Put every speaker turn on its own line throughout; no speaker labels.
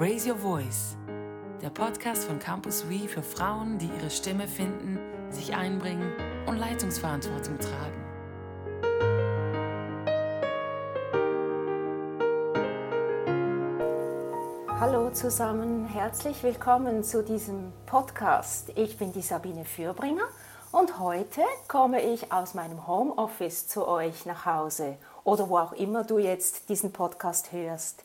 Raise Your Voice, der Podcast von Campus We für Frauen, die ihre Stimme finden, sich einbringen und Leitungsverantwortung tragen.
Hallo zusammen, herzlich willkommen zu diesem Podcast. Ich bin die Sabine Fürbringer und heute komme ich aus meinem Homeoffice zu euch nach Hause oder wo auch immer du jetzt diesen Podcast hörst.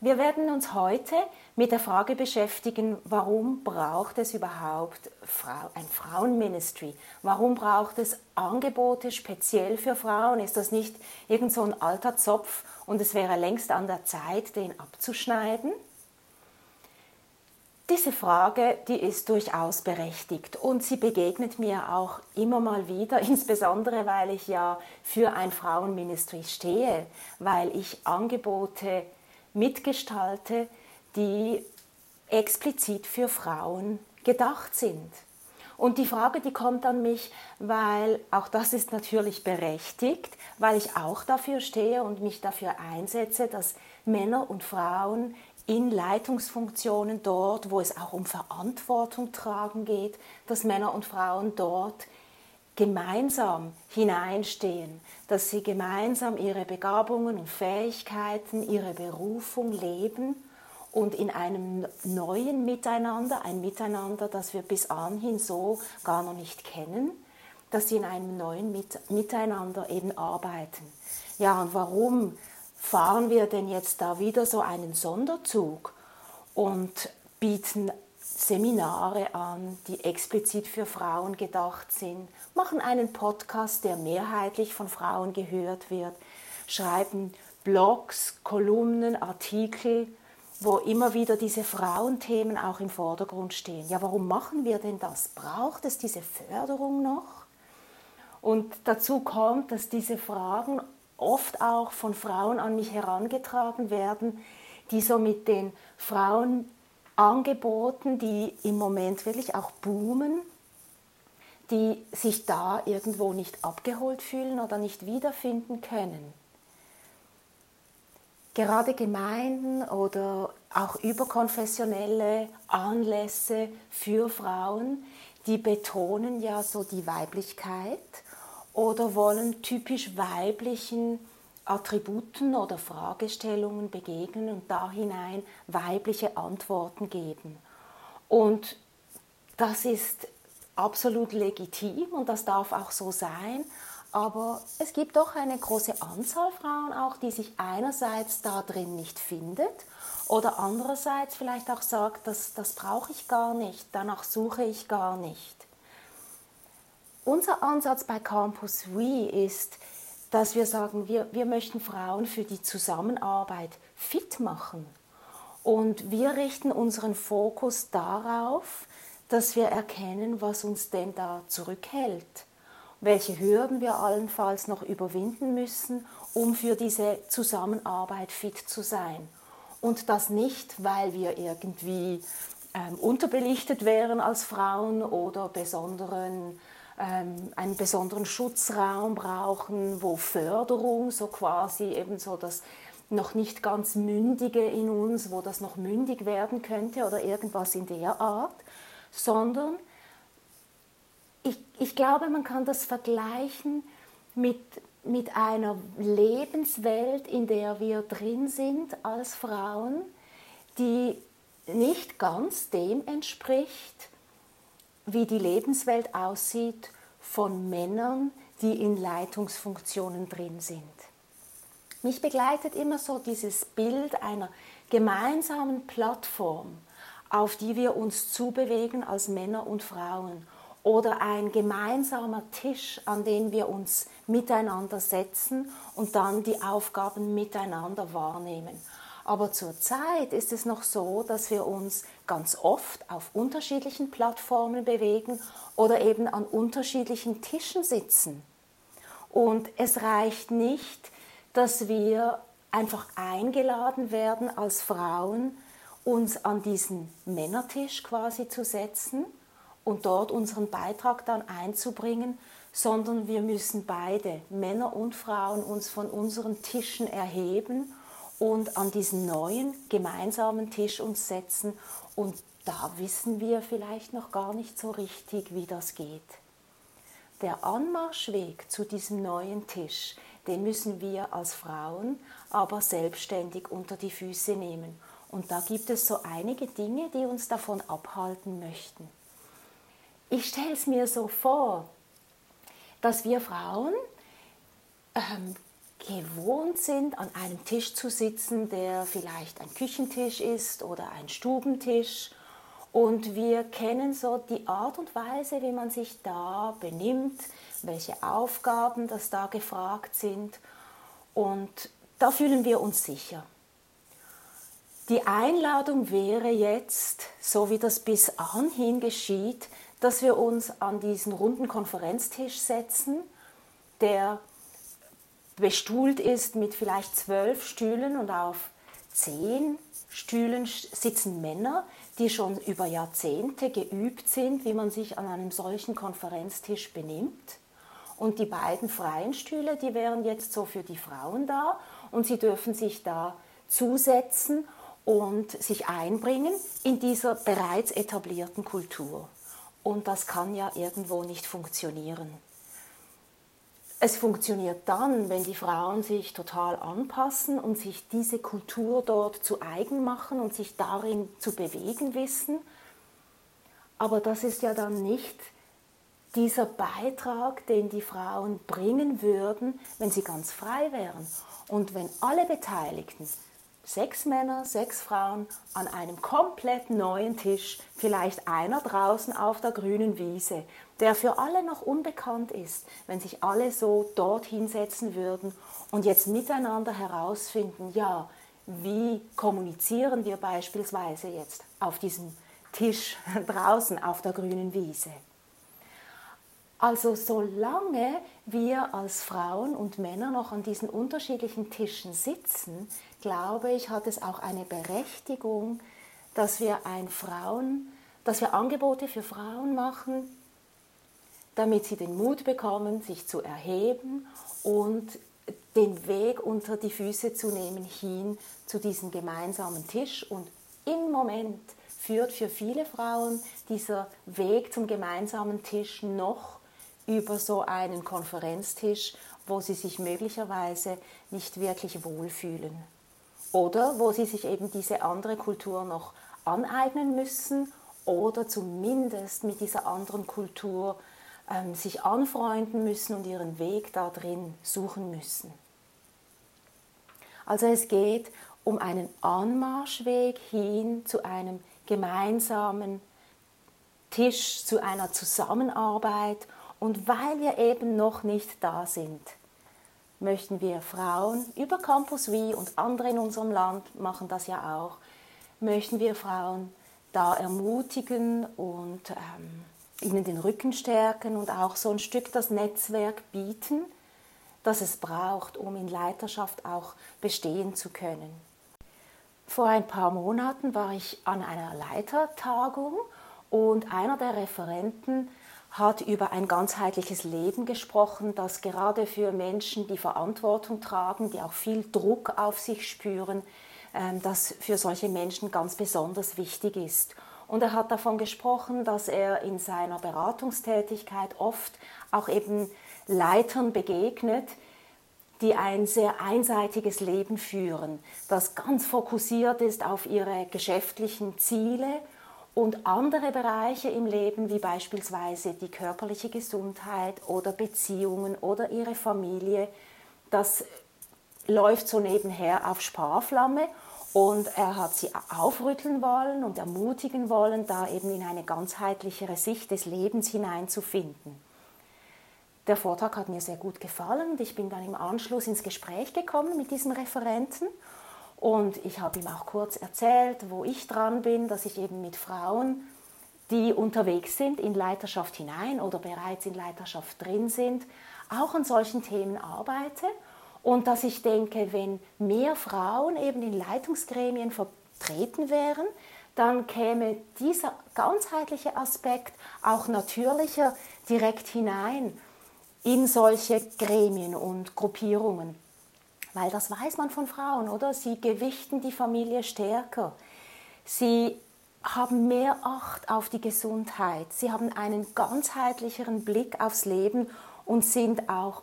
Wir werden uns heute mit der Frage beschäftigen, warum braucht es überhaupt ein Frauenministry? Warum braucht es Angebote speziell für Frauen? Ist das nicht irgend so ein alter Zopf und es wäre längst an der Zeit, den abzuschneiden? Diese Frage, die ist durchaus berechtigt und sie begegnet mir auch immer mal wieder, insbesondere weil ich ja für ein Frauenministry stehe, weil ich Angebote mitgestalte, die explizit für Frauen gedacht sind. Und die Frage, die kommt an mich, weil auch das ist natürlich berechtigt, weil ich auch dafür stehe und mich dafür einsetze, dass Männer und Frauen in Leitungsfunktionen dort, wo es auch um Verantwortung tragen geht, dass Männer und Frauen dort gemeinsam hineinstehen, dass sie gemeinsam ihre Begabungen und Fähigkeiten, ihre Berufung leben und in einem neuen Miteinander, ein Miteinander, das wir bis anhin so gar noch nicht kennen, dass sie in einem neuen Miteinander eben arbeiten. Ja, und warum fahren wir denn jetzt da wieder so einen Sonderzug und bieten Seminare an, die explizit für Frauen gedacht sind, machen einen Podcast, der mehrheitlich von Frauen gehört wird, schreiben Blogs, Kolumnen, Artikel, wo immer wieder diese Frauenthemen auch im Vordergrund stehen. Ja, warum machen wir denn das? Braucht es diese Förderung noch? Und dazu kommt, dass diese Fragen oft auch von Frauen an mich herangetragen werden, die so mit den Frauen Angeboten, die im Moment wirklich auch boomen, die sich da irgendwo nicht abgeholt fühlen oder nicht wiederfinden können. Gerade Gemeinden oder auch überkonfessionelle Anlässe für Frauen, die betonen ja so die Weiblichkeit oder wollen typisch weiblichen Attributen oder Fragestellungen begegnen und da hinein weibliche Antworten geben. Und das ist absolut legitim und das darf auch so sein. Aber es gibt doch eine große Anzahl Frauen auch, die sich einerseits da drin nicht findet oder andererseits vielleicht auch sagt, das, das brauche ich gar nicht, danach suche ich gar nicht. Unser Ansatz bei Campus We ist, dass wir sagen, wir, wir möchten Frauen für die Zusammenarbeit fit machen. Und wir richten unseren Fokus darauf, dass wir erkennen, was uns denn da zurückhält, welche Hürden wir allenfalls noch überwinden müssen, um für diese Zusammenarbeit fit zu sein. Und das nicht, weil wir irgendwie ähm, unterbelichtet wären als Frauen oder besonderen einen besonderen Schutzraum brauchen, wo Förderung, so quasi eben so das noch nicht ganz Mündige in uns, wo das noch mündig werden könnte oder irgendwas in der Art, sondern ich, ich glaube, man kann das vergleichen mit, mit einer Lebenswelt, in der wir drin sind als Frauen, die nicht ganz dem entspricht, wie die Lebenswelt aussieht von Männern, die in Leitungsfunktionen drin sind. Mich begleitet immer so dieses Bild einer gemeinsamen Plattform, auf die wir uns zubewegen als Männer und Frauen oder ein gemeinsamer Tisch, an den wir uns miteinander setzen und dann die Aufgaben miteinander wahrnehmen. Aber zurzeit ist es noch so, dass wir uns ganz oft auf unterschiedlichen Plattformen bewegen oder eben an unterschiedlichen Tischen sitzen. Und es reicht nicht, dass wir einfach eingeladen werden als Frauen, uns an diesen Männertisch quasi zu setzen und dort unseren Beitrag dann einzubringen, sondern wir müssen beide, Männer und Frauen, uns von unseren Tischen erheben und an diesen neuen gemeinsamen Tisch uns setzen und da wissen wir vielleicht noch gar nicht so richtig, wie das geht. Der Anmarschweg zu diesem neuen Tisch, den müssen wir als Frauen aber selbstständig unter die Füße nehmen. Und da gibt es so einige Dinge, die uns davon abhalten möchten. Ich stelle es mir so vor, dass wir Frauen ähm, gewohnt sind, an einem Tisch zu sitzen, der vielleicht ein Küchentisch ist oder ein Stubentisch. Und wir kennen so die Art und Weise, wie man sich da benimmt, welche Aufgaben das da gefragt sind. Und da fühlen wir uns sicher. Die Einladung wäre jetzt, so wie das bis anhin geschieht, dass wir uns an diesen runden Konferenztisch setzen, der bestuhlt ist mit vielleicht zwölf Stühlen und auf zehn Stühlen sitzen Männer, die schon über Jahrzehnte geübt sind, wie man sich an einem solchen Konferenztisch benimmt. Und die beiden freien Stühle, die wären jetzt so für die Frauen da und sie dürfen sich da zusetzen und sich einbringen in dieser bereits etablierten Kultur. Und das kann ja irgendwo nicht funktionieren. Es funktioniert dann, wenn die Frauen sich total anpassen und sich diese Kultur dort zu eigen machen und sich darin zu bewegen wissen. Aber das ist ja dann nicht dieser Beitrag, den die Frauen bringen würden, wenn sie ganz frei wären. Und wenn alle Beteiligten sechs Männer, sechs Frauen an einem komplett neuen Tisch, vielleicht einer draußen auf der grünen Wiese, der für alle noch unbekannt ist, wenn sich alle so dort hinsetzen würden und jetzt miteinander herausfinden, ja, wie kommunizieren wir beispielsweise jetzt auf diesem Tisch draußen auf der grünen Wiese. Also solange wir als Frauen und Männer noch an diesen unterschiedlichen Tischen sitzen, glaube ich, hat es auch eine Berechtigung, dass wir ein Frauen, dass wir Angebote für Frauen machen, damit sie den Mut bekommen, sich zu erheben und den Weg unter die Füße zu nehmen hin zu diesem gemeinsamen Tisch. Und im Moment führt für viele Frauen dieser Weg zum gemeinsamen Tisch noch über so einen Konferenztisch, wo sie sich möglicherweise nicht wirklich wohlfühlen. Oder wo sie sich eben diese andere Kultur noch aneignen müssen oder zumindest mit dieser anderen Kultur ähm, sich anfreunden müssen und ihren Weg da drin suchen müssen. Also es geht um einen Anmarschweg hin zu einem gemeinsamen Tisch, zu einer Zusammenarbeit und weil wir eben noch nicht da sind, möchten wir Frauen über Campus Wie und andere in unserem Land machen das ja auch, möchten wir Frauen da ermutigen und ähm, ihnen den Rücken stärken und auch so ein Stück das Netzwerk bieten, das es braucht, um in Leiterschaft auch bestehen zu können. Vor ein paar Monaten war ich an einer Leitertagung und einer der Referenten hat über ein ganzheitliches Leben gesprochen, das gerade für Menschen, die Verantwortung tragen, die auch viel Druck auf sich spüren, ähm, das für solche Menschen ganz besonders wichtig ist. Und er hat davon gesprochen, dass er in seiner Beratungstätigkeit oft auch eben Leitern begegnet, die ein sehr einseitiges Leben führen, das ganz fokussiert ist auf ihre geschäftlichen Ziele und andere Bereiche im Leben, wie beispielsweise die körperliche Gesundheit oder Beziehungen oder ihre Familie, das läuft so nebenher auf Sparflamme und er hat sie aufrütteln wollen und ermutigen wollen, da eben in eine ganzheitlichere Sicht des Lebens hineinzufinden. Der Vortrag hat mir sehr gut gefallen und ich bin dann im Anschluss ins Gespräch gekommen mit diesem Referenten und ich habe ihm auch kurz erzählt, wo ich dran bin, dass ich eben mit Frauen, die unterwegs sind in Leiterschaft hinein oder bereits in Leiterschaft drin sind, auch an solchen Themen arbeite. Und dass ich denke, wenn mehr Frauen eben in Leitungsgremien vertreten wären, dann käme dieser ganzheitliche Aspekt auch natürlicher direkt hinein in solche Gremien und Gruppierungen. Weil das weiß man von Frauen, oder? Sie gewichten die Familie stärker. Sie haben mehr Acht auf die Gesundheit. Sie haben einen ganzheitlicheren Blick aufs Leben und sind auch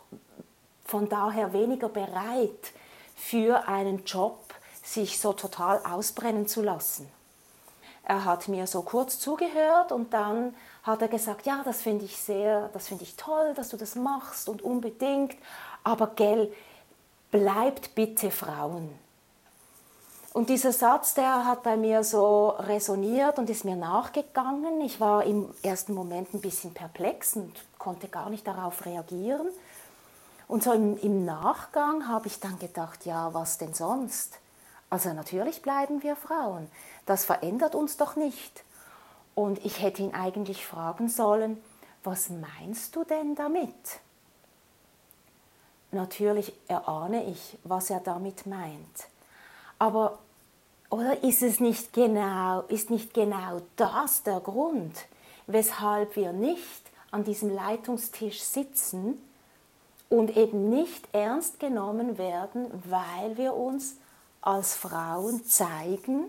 von daher weniger bereit, für einen Job sich so total ausbrennen zu lassen. Er hat mir so kurz zugehört und dann hat er gesagt, ja, das finde ich sehr, das finde ich toll, dass du das machst und unbedingt, aber gell, bleibt bitte Frauen. Und dieser Satz, der hat bei mir so resoniert und ist mir nachgegangen. Ich war im ersten Moment ein bisschen perplex und konnte gar nicht darauf reagieren. Und so im, im Nachgang habe ich dann gedacht, ja, was denn sonst? Also natürlich bleiben wir Frauen. Das verändert uns doch nicht. Und ich hätte ihn eigentlich fragen sollen, was meinst du denn damit? Natürlich erahne ich, was er damit meint. Aber oder ist es nicht genau, ist nicht genau das der Grund, weshalb wir nicht an diesem Leitungstisch sitzen und eben nicht ernst genommen werden, weil wir uns als Frauen zeigen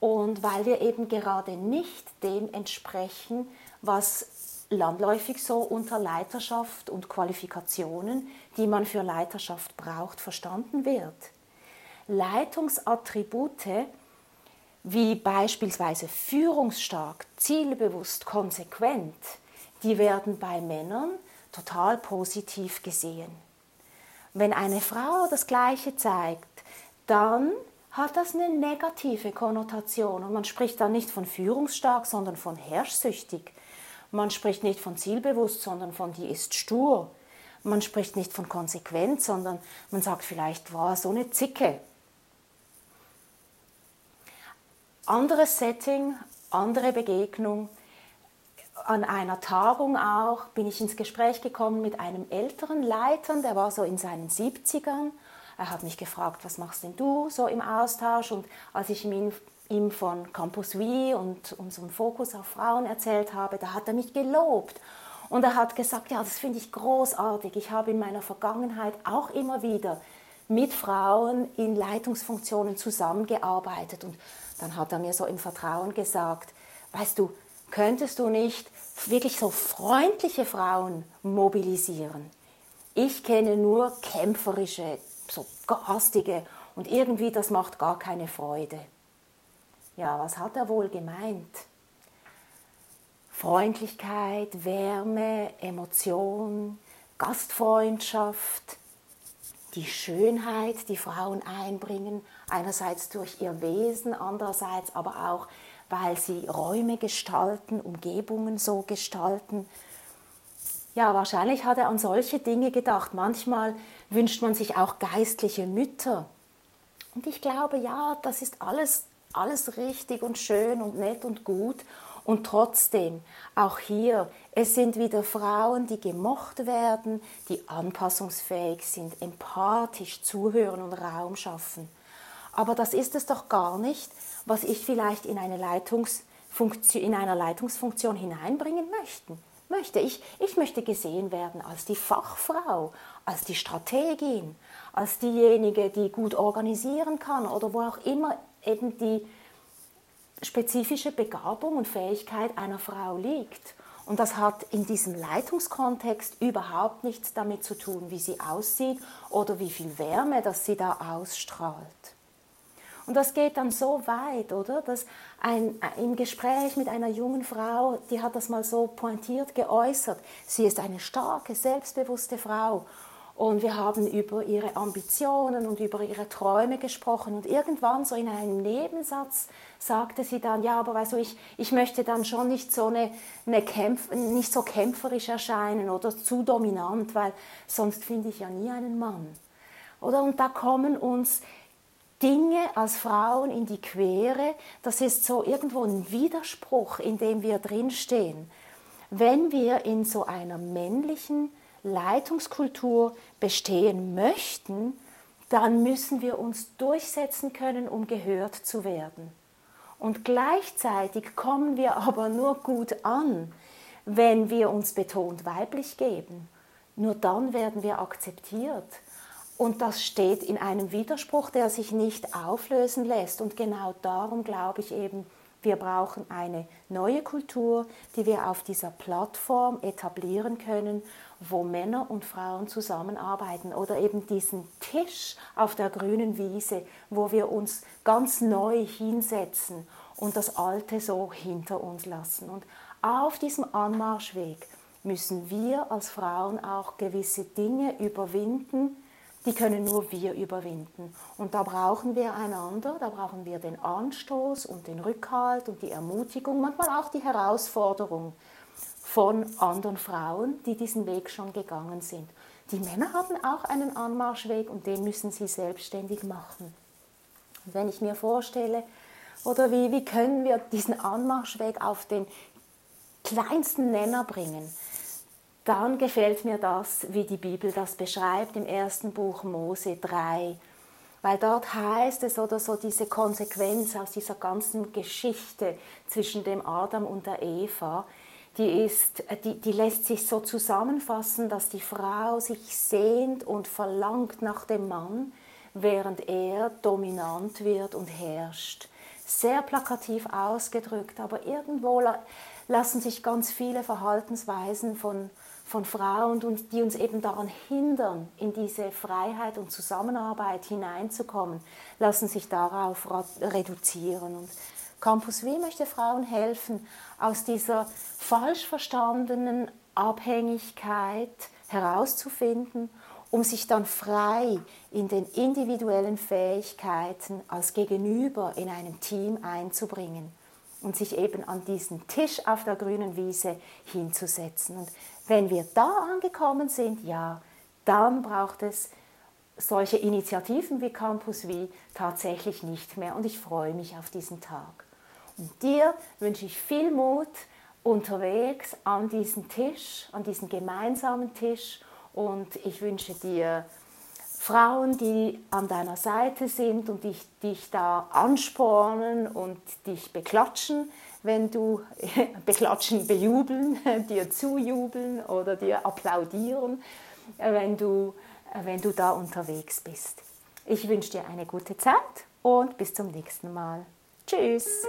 und weil wir eben gerade nicht dem entsprechen, was landläufig so unter Leiterschaft und Qualifikationen, die man für Leiterschaft braucht, verstanden wird. Leitungsattribute wie beispielsweise führungsstark, zielbewusst, konsequent, die werden bei Männern total positiv gesehen. Wenn eine Frau das Gleiche zeigt, dann hat das eine negative Konnotation und man spricht dann nicht von führungsstark, sondern von herrschsüchtig. Man spricht nicht von zielbewusst, sondern von die ist stur. Man spricht nicht von konsequent, sondern man sagt vielleicht, war so eine Zicke. Anderes Setting, andere Begegnung, an einer Tagung auch bin ich ins Gespräch gekommen mit einem älteren Leiter, der war so in seinen 70ern. Er hat mich gefragt, was machst denn du so im Austausch? Und als ich ihm, ihm von Campus Wie und unserem Fokus auf Frauen erzählt habe, da hat er mich gelobt. Und er hat gesagt, ja, das finde ich großartig. Ich habe in meiner Vergangenheit auch immer wieder mit Frauen in Leitungsfunktionen zusammengearbeitet. Und dann hat er mir so im Vertrauen gesagt, weißt du, könntest du nicht wirklich so freundliche Frauen mobilisieren? Ich kenne nur kämpferische, so garstige und irgendwie das macht gar keine Freude. Ja, was hat er wohl gemeint? Freundlichkeit, Wärme, Emotion, Gastfreundschaft, die Schönheit, die Frauen einbringen, einerseits durch ihr Wesen, andererseits aber auch weil sie Räume gestalten, Umgebungen so gestalten. Ja, wahrscheinlich hat er an solche Dinge gedacht. Manchmal wünscht man sich auch geistliche Mütter. Und ich glaube, ja, das ist alles, alles richtig und schön und nett und gut. Und trotzdem, auch hier, es sind wieder Frauen, die gemocht werden, die anpassungsfähig sind, empathisch zuhören und Raum schaffen. Aber das ist es doch gar nicht, was ich vielleicht in, eine Leitungsfunktion, in einer Leitungsfunktion hineinbringen möchte. möchte. Ich, ich möchte gesehen werden als die Fachfrau, als die Strategin, als diejenige, die gut organisieren kann oder wo auch immer eben die spezifische Begabung und Fähigkeit einer Frau liegt. Und das hat in diesem Leitungskontext überhaupt nichts damit zu tun, wie sie aussieht oder wie viel Wärme das sie da ausstrahlt. Und das geht dann so weit, oder? Dass ein, im Gespräch mit einer jungen Frau, die hat das mal so pointiert geäußert, sie ist eine starke, selbstbewusste Frau. Und wir haben über ihre Ambitionen und über ihre Träume gesprochen. Und irgendwann so in einem Nebensatz sagte sie dann, ja, aber weißt du, ich, ich möchte dann schon nicht so, eine, eine Kämpf, nicht so kämpferisch erscheinen oder zu dominant, weil sonst finde ich ja nie einen Mann. Oder? Und da kommen uns Dinge als Frauen in die Quere, das ist so irgendwo ein Widerspruch, in dem wir drinstehen. Wenn wir in so einer männlichen Leitungskultur bestehen möchten, dann müssen wir uns durchsetzen können, um gehört zu werden. Und gleichzeitig kommen wir aber nur gut an, wenn wir uns betont weiblich geben. Nur dann werden wir akzeptiert. Und das steht in einem Widerspruch, der sich nicht auflösen lässt. Und genau darum glaube ich eben, wir brauchen eine neue Kultur, die wir auf dieser Plattform etablieren können, wo Männer und Frauen zusammenarbeiten oder eben diesen Tisch auf der grünen Wiese, wo wir uns ganz neu hinsetzen und das Alte so hinter uns lassen. Und auf diesem Anmarschweg müssen wir als Frauen auch gewisse Dinge überwinden, die können nur wir überwinden. Und da brauchen wir einander, da brauchen wir den Anstoß und den Rückhalt und die Ermutigung, manchmal auch die Herausforderung von anderen Frauen, die diesen Weg schon gegangen sind. Die Männer haben auch einen Anmarschweg und den müssen sie selbstständig machen. Und wenn ich mir vorstelle, oder wie, wie können wir diesen Anmarschweg auf den kleinsten Nenner bringen, dann gefällt mir das, wie die Bibel das beschreibt im ersten Buch Mose 3. Weil dort heißt es oder so diese Konsequenz aus dieser ganzen Geschichte zwischen dem Adam und der Eva, die, ist, die, die lässt sich so zusammenfassen, dass die Frau sich sehnt und verlangt nach dem Mann, während er dominant wird und herrscht. Sehr plakativ ausgedrückt, aber irgendwo lassen sich ganz viele Verhaltensweisen von, von Frauen, die uns eben daran hindern, in diese Freiheit und Zusammenarbeit hineinzukommen, lassen sich darauf reduzieren. Und Campus W möchte Frauen helfen, aus dieser falsch verstandenen Abhängigkeit herauszufinden, um sich dann frei in den individuellen Fähigkeiten als Gegenüber in einem Team einzubringen und sich eben an diesen Tisch auf der grünen Wiese hinzusetzen. Und wenn wir da angekommen sind, ja, dann braucht es solche Initiativen wie Campus V tatsächlich nicht mehr. Und ich freue mich auf diesen Tag. Dir wünsche ich viel Mut unterwegs an diesen Tisch, an diesen gemeinsamen Tisch. Und ich wünsche dir Frauen, die an deiner Seite sind und dich, dich da anspornen und dich beklatschen, wenn du beklatschen, bejubeln, dir zujubeln oder dir applaudieren, wenn du, wenn du da unterwegs bist. Ich wünsche dir eine gute Zeit und bis zum nächsten Mal. Tschüss!